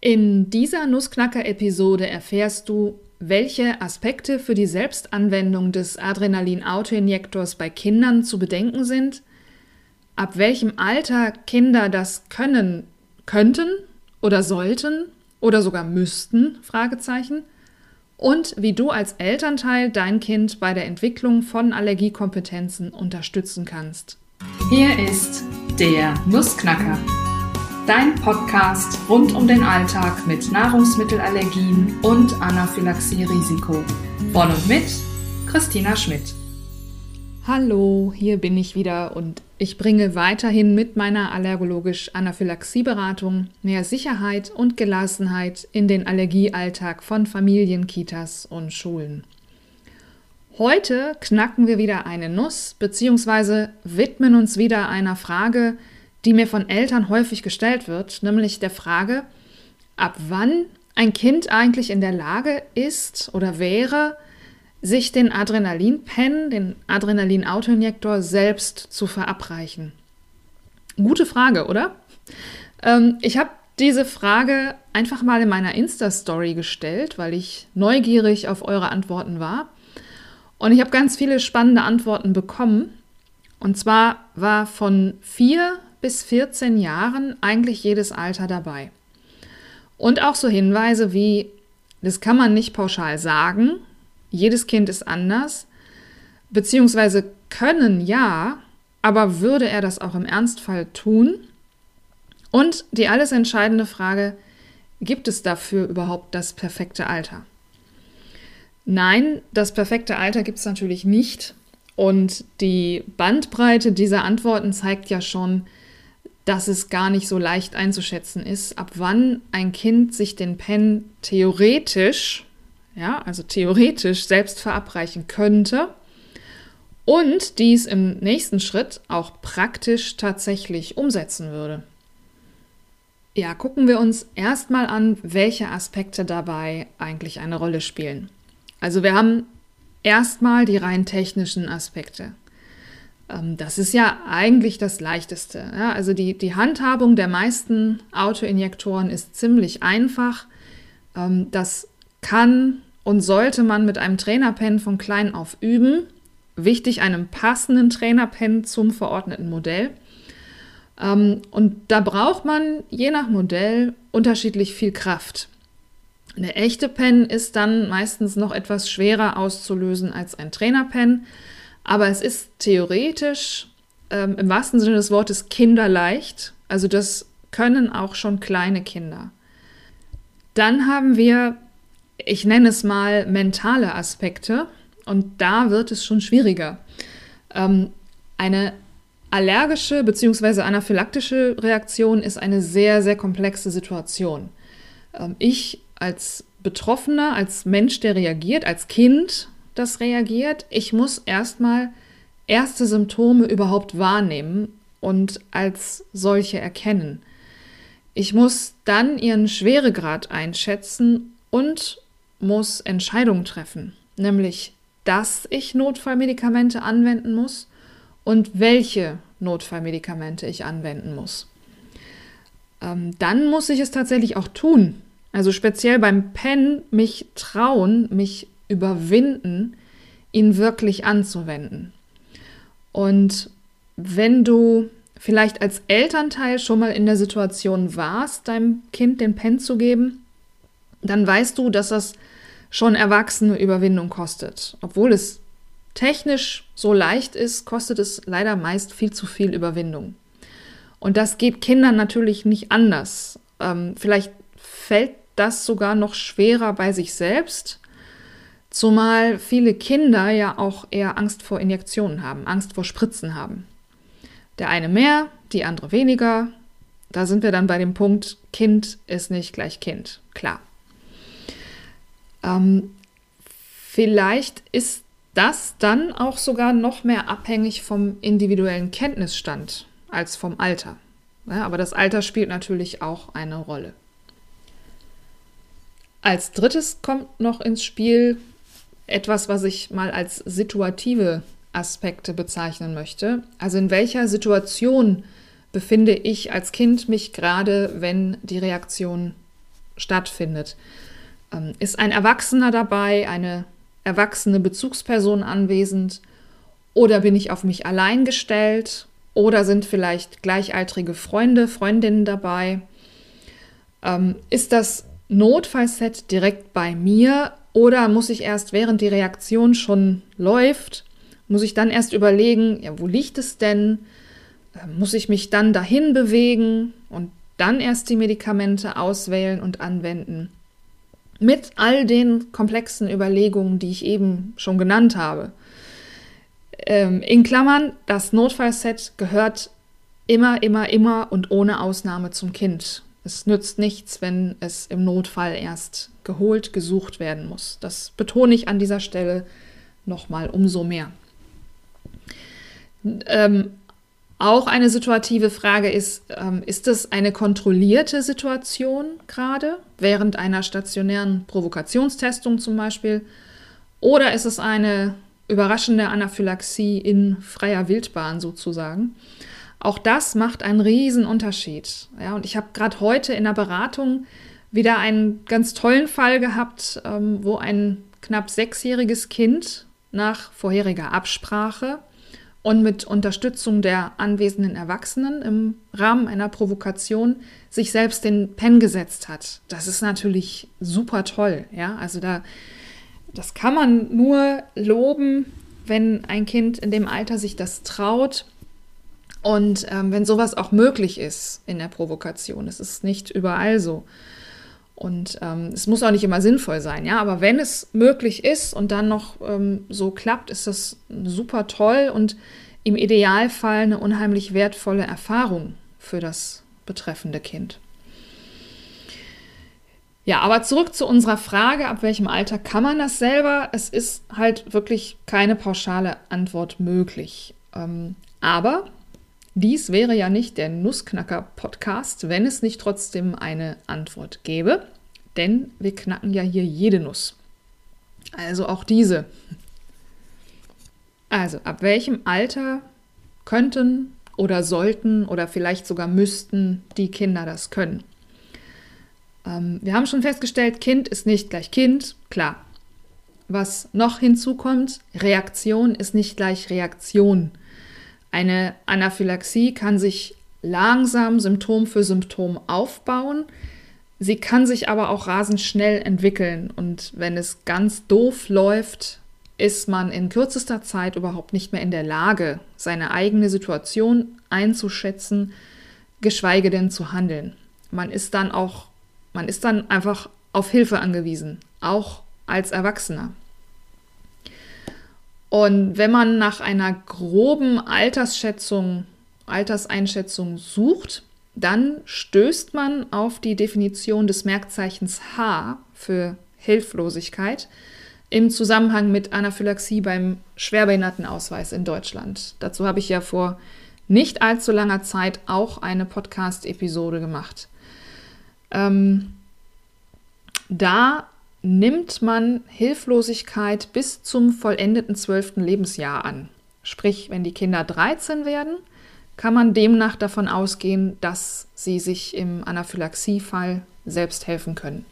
In dieser Nussknacker-Episode erfährst du, welche Aspekte für die Selbstanwendung des Adrenalin-Autoinjektors bei Kindern zu bedenken sind, ab welchem Alter Kinder das können, könnten oder sollten oder sogar müssten, und wie du als Elternteil dein Kind bei der Entwicklung von Allergiekompetenzen unterstützen kannst. Hier ist der Nussknacker dein Podcast rund um den Alltag mit Nahrungsmittelallergien und Anaphylaxie-Risiko. Von und mit Christina Schmidt. Hallo, hier bin ich wieder und ich bringe weiterhin mit meiner allergologisch-Anaphylaxie-Beratung mehr Sicherheit und Gelassenheit in den Allergiealltag von Familien, Kitas und Schulen. Heute knacken wir wieder eine Nuss bzw. widmen uns wieder einer Frage, die mir von Eltern häufig gestellt wird, nämlich der Frage, ab wann ein Kind eigentlich in der Lage ist oder wäre, sich den Adrenalinpen, den Adrenalin-Autoinjektor selbst zu verabreichen. Gute Frage, oder? Ähm, ich habe diese Frage einfach mal in meiner Insta-Story gestellt, weil ich neugierig auf eure Antworten war. Und ich habe ganz viele spannende Antworten bekommen. Und zwar war von vier bis 14 Jahren eigentlich jedes Alter dabei. Und auch so Hinweise wie, das kann man nicht pauschal sagen, jedes Kind ist anders, beziehungsweise können ja, aber würde er das auch im Ernstfall tun? Und die alles entscheidende Frage, gibt es dafür überhaupt das perfekte Alter? Nein, das perfekte Alter gibt es natürlich nicht. Und die Bandbreite dieser Antworten zeigt ja schon, dass es gar nicht so leicht einzuschätzen ist, ab wann ein Kind sich den Pen theoretisch, ja, also theoretisch selbst verabreichen könnte und dies im nächsten Schritt auch praktisch tatsächlich umsetzen würde. Ja, gucken wir uns erstmal an, welche Aspekte dabei eigentlich eine Rolle spielen. Also wir haben erstmal die rein technischen Aspekte. Ähm, das ist ja eigentlich das Leichteste. Ja? Also die, die Handhabung der meisten Autoinjektoren ist ziemlich einfach. Ähm, das kann und sollte man mit einem Trainerpen von klein auf üben. Wichtig, einem passenden Trainerpen zum verordneten Modell. Ähm, und da braucht man je nach Modell unterschiedlich viel Kraft. Eine echte Pen ist dann meistens noch etwas schwerer auszulösen als ein Trainerpen. Aber es ist theoretisch ähm, im wahrsten Sinne des Wortes kinderleicht. Also das können auch schon kleine Kinder. Dann haben wir, ich nenne es mal, mentale Aspekte. Und da wird es schon schwieriger. Ähm, eine allergische bzw. anaphylaktische Reaktion ist eine sehr, sehr komplexe Situation. Ähm, ich als Betroffener, als Mensch, der reagiert, als Kind das reagiert. Ich muss erstmal erste Symptome überhaupt wahrnehmen und als solche erkennen. Ich muss dann ihren Schweregrad einschätzen und muss Entscheidungen treffen, nämlich, dass ich Notfallmedikamente anwenden muss und welche Notfallmedikamente ich anwenden muss. Ähm, dann muss ich es tatsächlich auch tun. Also speziell beim Pen mich trauen, mich überwinden, ihn wirklich anzuwenden. Und wenn du vielleicht als Elternteil schon mal in der Situation warst, deinem Kind den Pen zu geben, dann weißt du, dass das schon erwachsene Überwindung kostet. Obwohl es technisch so leicht ist, kostet es leider meist viel zu viel Überwindung. Und das geht Kindern natürlich nicht anders. Ähm, vielleicht fällt das sogar noch schwerer bei sich selbst, Zumal viele Kinder ja auch eher Angst vor Injektionen haben, Angst vor Spritzen haben. Der eine mehr, die andere weniger. Da sind wir dann bei dem Punkt, Kind ist nicht gleich Kind. Klar. Ähm, vielleicht ist das dann auch sogar noch mehr abhängig vom individuellen Kenntnisstand als vom Alter. Ja, aber das Alter spielt natürlich auch eine Rolle. Als drittes kommt noch ins Spiel etwas, was ich mal als situative Aspekte bezeichnen möchte. Also in welcher Situation befinde ich als Kind mich gerade, wenn die Reaktion stattfindet. Ähm, ist ein Erwachsener dabei, eine erwachsene Bezugsperson anwesend oder bin ich auf mich allein gestellt oder sind vielleicht gleichaltrige Freunde, Freundinnen dabei? Ähm, ist das Notfallset direkt bei mir oder muss ich erst, während die Reaktion schon läuft, muss ich dann erst überlegen, ja, wo liegt es denn? Ähm, muss ich mich dann dahin bewegen und dann erst die Medikamente auswählen und anwenden? Mit all den komplexen Überlegungen, die ich eben schon genannt habe. Ähm, in Klammern, das Notfallset gehört immer, immer, immer und ohne Ausnahme zum Kind. Es nützt nichts, wenn es im Notfall erst geholt, gesucht werden muss. Das betone ich an dieser Stelle nochmal umso mehr. Ähm, auch eine situative Frage ist, ähm, ist es eine kontrollierte Situation gerade, während einer stationären Provokationstestung zum Beispiel, oder ist es eine überraschende Anaphylaxie in freier Wildbahn sozusagen? Auch das macht einen riesen Unterschied. Ja, und ich habe gerade heute in der Beratung wieder einen ganz tollen Fall gehabt, ähm, wo ein knapp sechsjähriges Kind nach vorheriger Absprache und mit Unterstützung der anwesenden Erwachsenen im Rahmen einer Provokation sich selbst den Pen gesetzt hat. Das ist natürlich super toll, ja? Also da das kann man nur loben, wenn ein Kind in dem Alter sich das traut und ähm, wenn sowas auch möglich ist in der Provokation, es ist nicht überall so. Und ähm, es muss auch nicht immer sinnvoll sein, ja, aber wenn es möglich ist und dann noch ähm, so klappt, ist das super toll und im Idealfall eine unheimlich wertvolle Erfahrung für das betreffende Kind. Ja, aber zurück zu unserer Frage, ab welchem Alter kann man das selber? Es ist halt wirklich keine pauschale Antwort möglich. Ähm, aber dies wäre ja nicht der Nussknacker-Podcast, wenn es nicht trotzdem eine Antwort gäbe, denn wir knacken ja hier jede Nuss. Also auch diese. Also, ab welchem Alter könnten oder sollten oder vielleicht sogar müssten die Kinder das können? Ähm, wir haben schon festgestellt, Kind ist nicht gleich Kind, klar. Was noch hinzukommt, Reaktion ist nicht gleich Reaktion. Eine Anaphylaxie kann sich langsam Symptom für Symptom aufbauen. Sie kann sich aber auch rasend schnell entwickeln. Und wenn es ganz doof läuft, ist man in kürzester Zeit überhaupt nicht mehr in der Lage, seine eigene Situation einzuschätzen, geschweige denn zu handeln. Man ist dann auch, man ist dann einfach auf Hilfe angewiesen, auch als Erwachsener. Und wenn man nach einer groben Altersschätzung, Alterseinschätzung sucht, dann stößt man auf die Definition des Merkzeichens H für Hilflosigkeit im Zusammenhang mit Anaphylaxie beim Schwerbehindertenausweis in Deutschland. Dazu habe ich ja vor nicht allzu langer Zeit auch eine Podcast-Episode gemacht. Ähm, da nimmt man Hilflosigkeit bis zum vollendeten zwölften Lebensjahr an. Sprich, wenn die Kinder 13 werden, kann man demnach davon ausgehen, dass sie sich im Anaphylaxiefall selbst helfen können.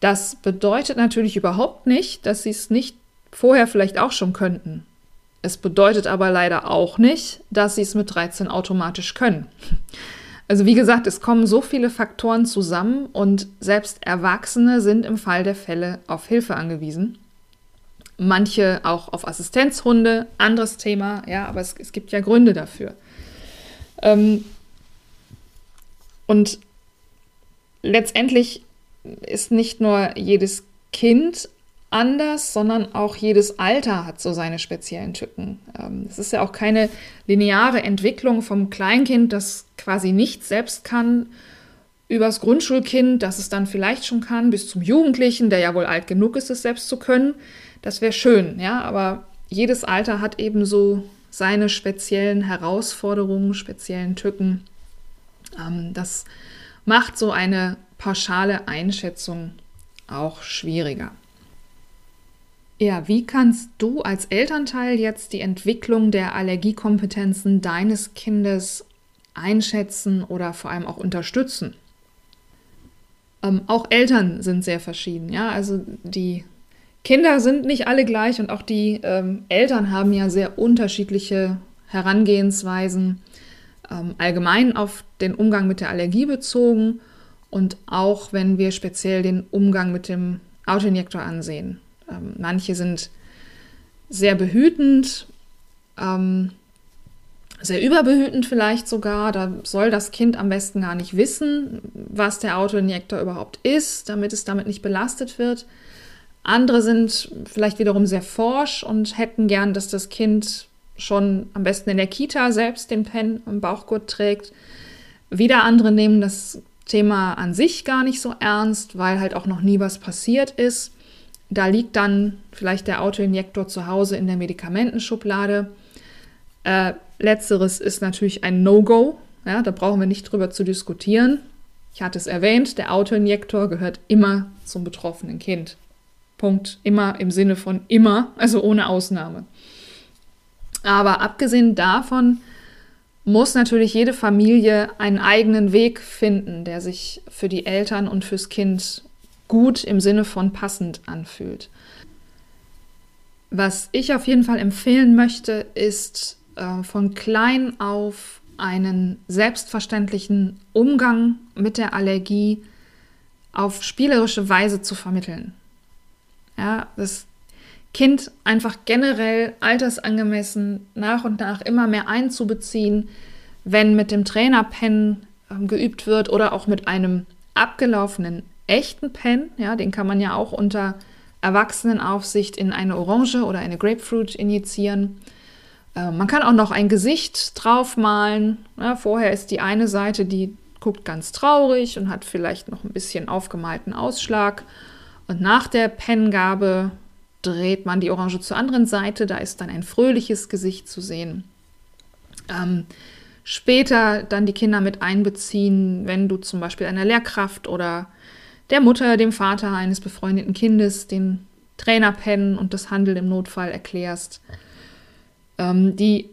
Das bedeutet natürlich überhaupt nicht, dass sie es nicht vorher vielleicht auch schon könnten. Es bedeutet aber leider auch nicht, dass sie es mit 13 automatisch können. Also wie gesagt, es kommen so viele Faktoren zusammen und selbst Erwachsene sind im Fall der Fälle auf Hilfe angewiesen. Manche auch auf Assistenzhunde, anderes Thema, ja, aber es, es gibt ja Gründe dafür. Ähm, und letztendlich ist nicht nur jedes Kind anders, sondern auch jedes Alter hat so seine speziellen Tücken. Ähm, es ist ja auch keine lineare Entwicklung vom Kleinkind, das quasi nichts selbst kann, übers Grundschulkind, das es dann vielleicht schon kann, bis zum Jugendlichen, der ja wohl alt genug ist, es selbst zu können. Das wäre schön, ja, aber jedes Alter hat eben so seine speziellen Herausforderungen, speziellen Tücken. Ähm, das macht so eine pauschale Einschätzung auch schwieriger. Ja, wie kannst du als Elternteil jetzt die Entwicklung der Allergiekompetenzen deines Kindes einschätzen oder vor allem auch unterstützen? Ähm, auch Eltern sind sehr verschieden. Ja, also die Kinder sind nicht alle gleich und auch die ähm, Eltern haben ja sehr unterschiedliche Herangehensweisen ähm, allgemein auf den Umgang mit der Allergie bezogen und auch wenn wir speziell den Umgang mit dem Autoinjektor ansehen. Ähm, manche sind sehr behütend, ähm, sehr überbehütend vielleicht sogar. Da soll das Kind am besten gar nicht wissen, was der Autoinjektor überhaupt ist, damit es damit nicht belastet wird. Andere sind vielleicht wiederum sehr forsch und hätten gern, dass das Kind schon am besten in der Kita selbst den Pen im Bauchgurt trägt. Wieder andere nehmen das Thema an sich gar nicht so ernst, weil halt auch noch nie was passiert ist. Da liegt dann vielleicht der Autoinjektor zu Hause in der Medikamentenschublade. Äh, letzteres ist natürlich ein No-Go. Ja, da brauchen wir nicht drüber zu diskutieren. Ich hatte es erwähnt, der Autoinjektor gehört immer zum betroffenen Kind. Punkt. Immer im Sinne von immer, also ohne Ausnahme. Aber abgesehen davon muss natürlich jede Familie einen eigenen Weg finden, der sich für die Eltern und fürs Kind gut im Sinne von passend anfühlt. Was ich auf jeden Fall empfehlen möchte, ist äh, von klein auf einen selbstverständlichen Umgang mit der Allergie auf spielerische Weise zu vermitteln. Ja, das Kind einfach generell altersangemessen nach und nach immer mehr einzubeziehen, wenn mit dem Trainerpen äh, geübt wird oder auch mit einem abgelaufenen echten Pen, ja, den kann man ja auch unter Erwachsenenaufsicht in eine Orange oder eine Grapefruit injizieren. Äh, man kann auch noch ein Gesicht draufmalen. Ja, vorher ist die eine Seite, die guckt ganz traurig und hat vielleicht noch ein bisschen aufgemalten Ausschlag. Und nach der Pengabe dreht man die Orange zur anderen Seite, da ist dann ein fröhliches Gesicht zu sehen. Ähm, später dann die Kinder mit einbeziehen, wenn du zum Beispiel einer Lehrkraft oder der Mutter, dem Vater eines befreundeten Kindes den Trainer pennen und das Handeln im Notfall erklärst. Ähm, die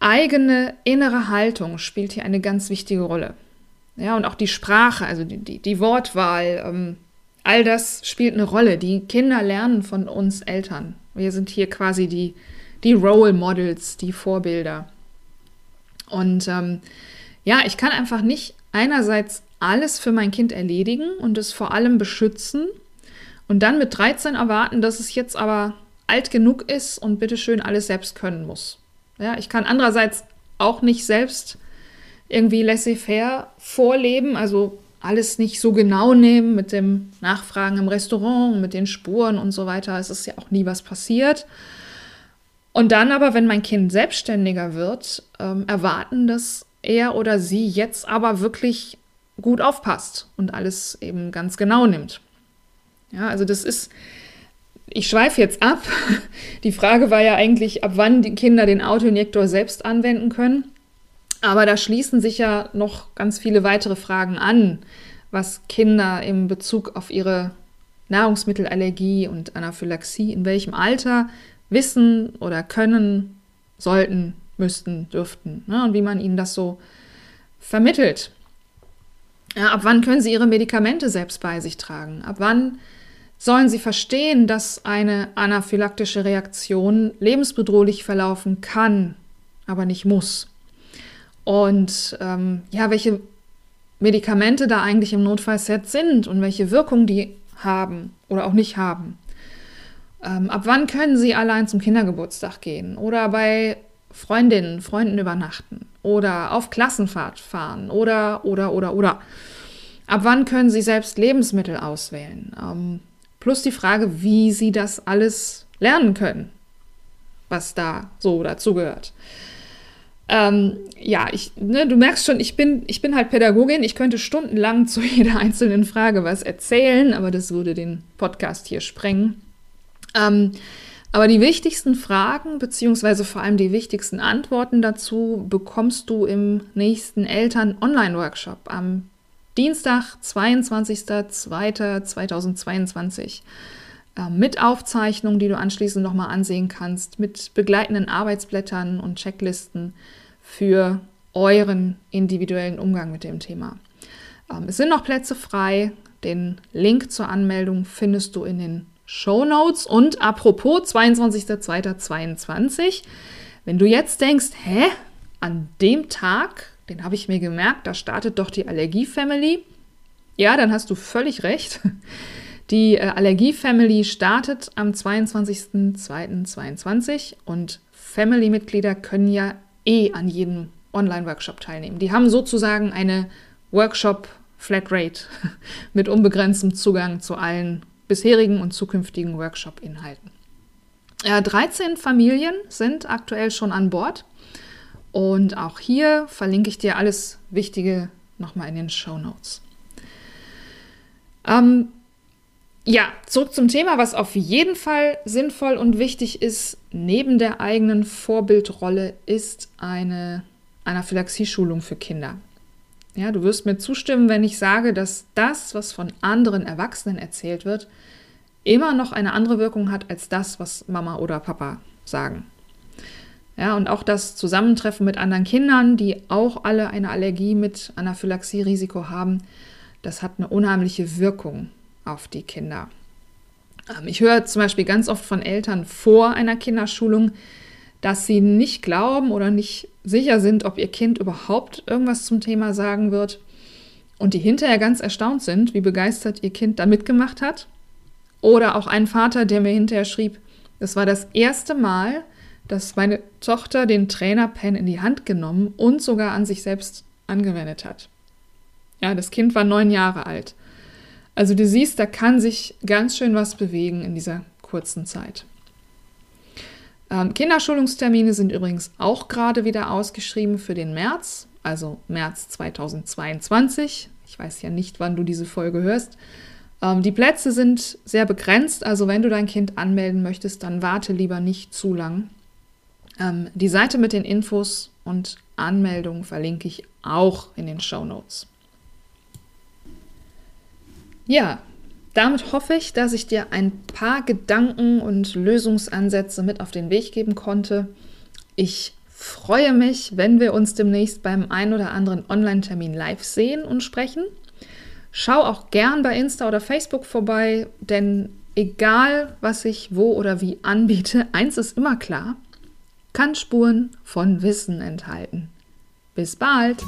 eigene innere Haltung spielt hier eine ganz wichtige Rolle. Ja, und auch die Sprache, also die, die, die Wortwahl, ähm, All das spielt eine Rolle. Die Kinder lernen von uns Eltern. Wir sind hier quasi die, die Role Models, die Vorbilder. Und ähm, ja, ich kann einfach nicht einerseits alles für mein Kind erledigen und es vor allem beschützen und dann mit 13 erwarten, dass es jetzt aber alt genug ist und bitteschön alles selbst können muss. Ja, ich kann andererseits auch nicht selbst irgendwie laissez-faire vorleben, also alles nicht so genau nehmen mit dem Nachfragen im Restaurant, mit den Spuren und so weiter. Es ist ja auch nie was passiert. Und dann aber, wenn mein Kind selbstständiger wird, ähm, erwarten, dass er oder sie jetzt aber wirklich gut aufpasst und alles eben ganz genau nimmt. Ja, also das ist, ich schweife jetzt ab. Die Frage war ja eigentlich, ab wann die Kinder den Autoinjektor selbst anwenden können. Aber da schließen sich ja noch ganz viele weitere Fragen an, was Kinder im Bezug auf ihre Nahrungsmittelallergie und Anaphylaxie in welchem Alter wissen oder können, sollten, müssten, dürften. Ne? Und wie man ihnen das so vermittelt. Ja, ab wann können sie ihre Medikamente selbst bei sich tragen? Ab wann sollen sie verstehen, dass eine anaphylaktische Reaktion lebensbedrohlich verlaufen kann, aber nicht muss? Und ähm, ja, welche Medikamente da eigentlich im Notfallset sind und welche Wirkung die haben oder auch nicht haben. Ähm, ab wann können Sie allein zum Kindergeburtstag gehen oder bei Freundinnen, Freunden übernachten oder auf Klassenfahrt fahren oder, oder, oder, oder. Ab wann können Sie selbst Lebensmittel auswählen? Ähm, plus die Frage, wie Sie das alles lernen können, was da so dazugehört. Ähm, ja, ich, ne, du merkst schon, ich bin, ich bin halt Pädagogin. Ich könnte stundenlang zu jeder einzelnen Frage was erzählen, aber das würde den Podcast hier sprengen. Ähm, aber die wichtigsten Fragen, beziehungsweise vor allem die wichtigsten Antworten dazu, bekommst du im nächsten Eltern-Online-Workshop am Dienstag, 22.02.2022 äh, mit Aufzeichnungen, die du anschließend nochmal ansehen kannst, mit begleitenden Arbeitsblättern und Checklisten für euren individuellen Umgang mit dem Thema. Ähm, es sind noch Plätze frei. Den Link zur Anmeldung findest du in den Show Notes. Und apropos 22.02.22, wenn du jetzt denkst, hä, an dem Tag, den habe ich mir gemerkt, da startet doch die Allergie Family. Ja, dann hast du völlig recht. Die äh, Allergie Family startet am 22.02.22 und Family-Mitglieder können ja eh an jedem Online-Workshop teilnehmen. Die haben sozusagen eine Workshop-Flatrate mit unbegrenztem Zugang zu allen bisherigen und zukünftigen Workshop-Inhalten. Äh, 13 Familien sind aktuell schon an Bord und auch hier verlinke ich dir alles Wichtige nochmal in den Show Notes. Ähm, ja, zurück zum Thema, was auf jeden Fall sinnvoll und wichtig ist, neben der eigenen Vorbildrolle, ist eine Anaphylaxie-Schulung für Kinder. Ja, du wirst mir zustimmen, wenn ich sage, dass das, was von anderen Erwachsenen erzählt wird, immer noch eine andere Wirkung hat als das, was Mama oder Papa sagen. Ja, und auch das Zusammentreffen mit anderen Kindern, die auch alle eine Allergie mit Anaphylaxie-Risiko haben, das hat eine unheimliche Wirkung auf die Kinder. Ähm, ich höre zum Beispiel ganz oft von Eltern vor einer Kinderschulung, dass sie nicht glauben oder nicht sicher sind, ob ihr Kind überhaupt irgendwas zum Thema sagen wird und die hinterher ganz erstaunt sind, wie begeistert ihr Kind da mitgemacht hat. Oder auch ein Vater, der mir hinterher schrieb, es war das erste Mal, dass meine Tochter den Trainerpen in die Hand genommen und sogar an sich selbst angewendet hat. Ja, das Kind war neun Jahre alt. Also du siehst, da kann sich ganz schön was bewegen in dieser kurzen Zeit. Ähm, Kinderschulungstermine sind übrigens auch gerade wieder ausgeschrieben für den März, also März 2022. Ich weiß ja nicht, wann du diese Folge hörst. Ähm, die Plätze sind sehr begrenzt, also wenn du dein Kind anmelden möchtest, dann warte lieber nicht zu lang. Ähm, die Seite mit den Infos und Anmeldungen verlinke ich auch in den Show Notes. Ja, damit hoffe ich, dass ich dir ein paar Gedanken und Lösungsansätze mit auf den Weg geben konnte. Ich freue mich, wenn wir uns demnächst beim ein oder anderen Online-Termin live sehen und sprechen. Schau auch gern bei Insta oder Facebook vorbei, denn egal, was ich wo oder wie anbiete, eins ist immer klar, kann Spuren von Wissen enthalten. Bis bald!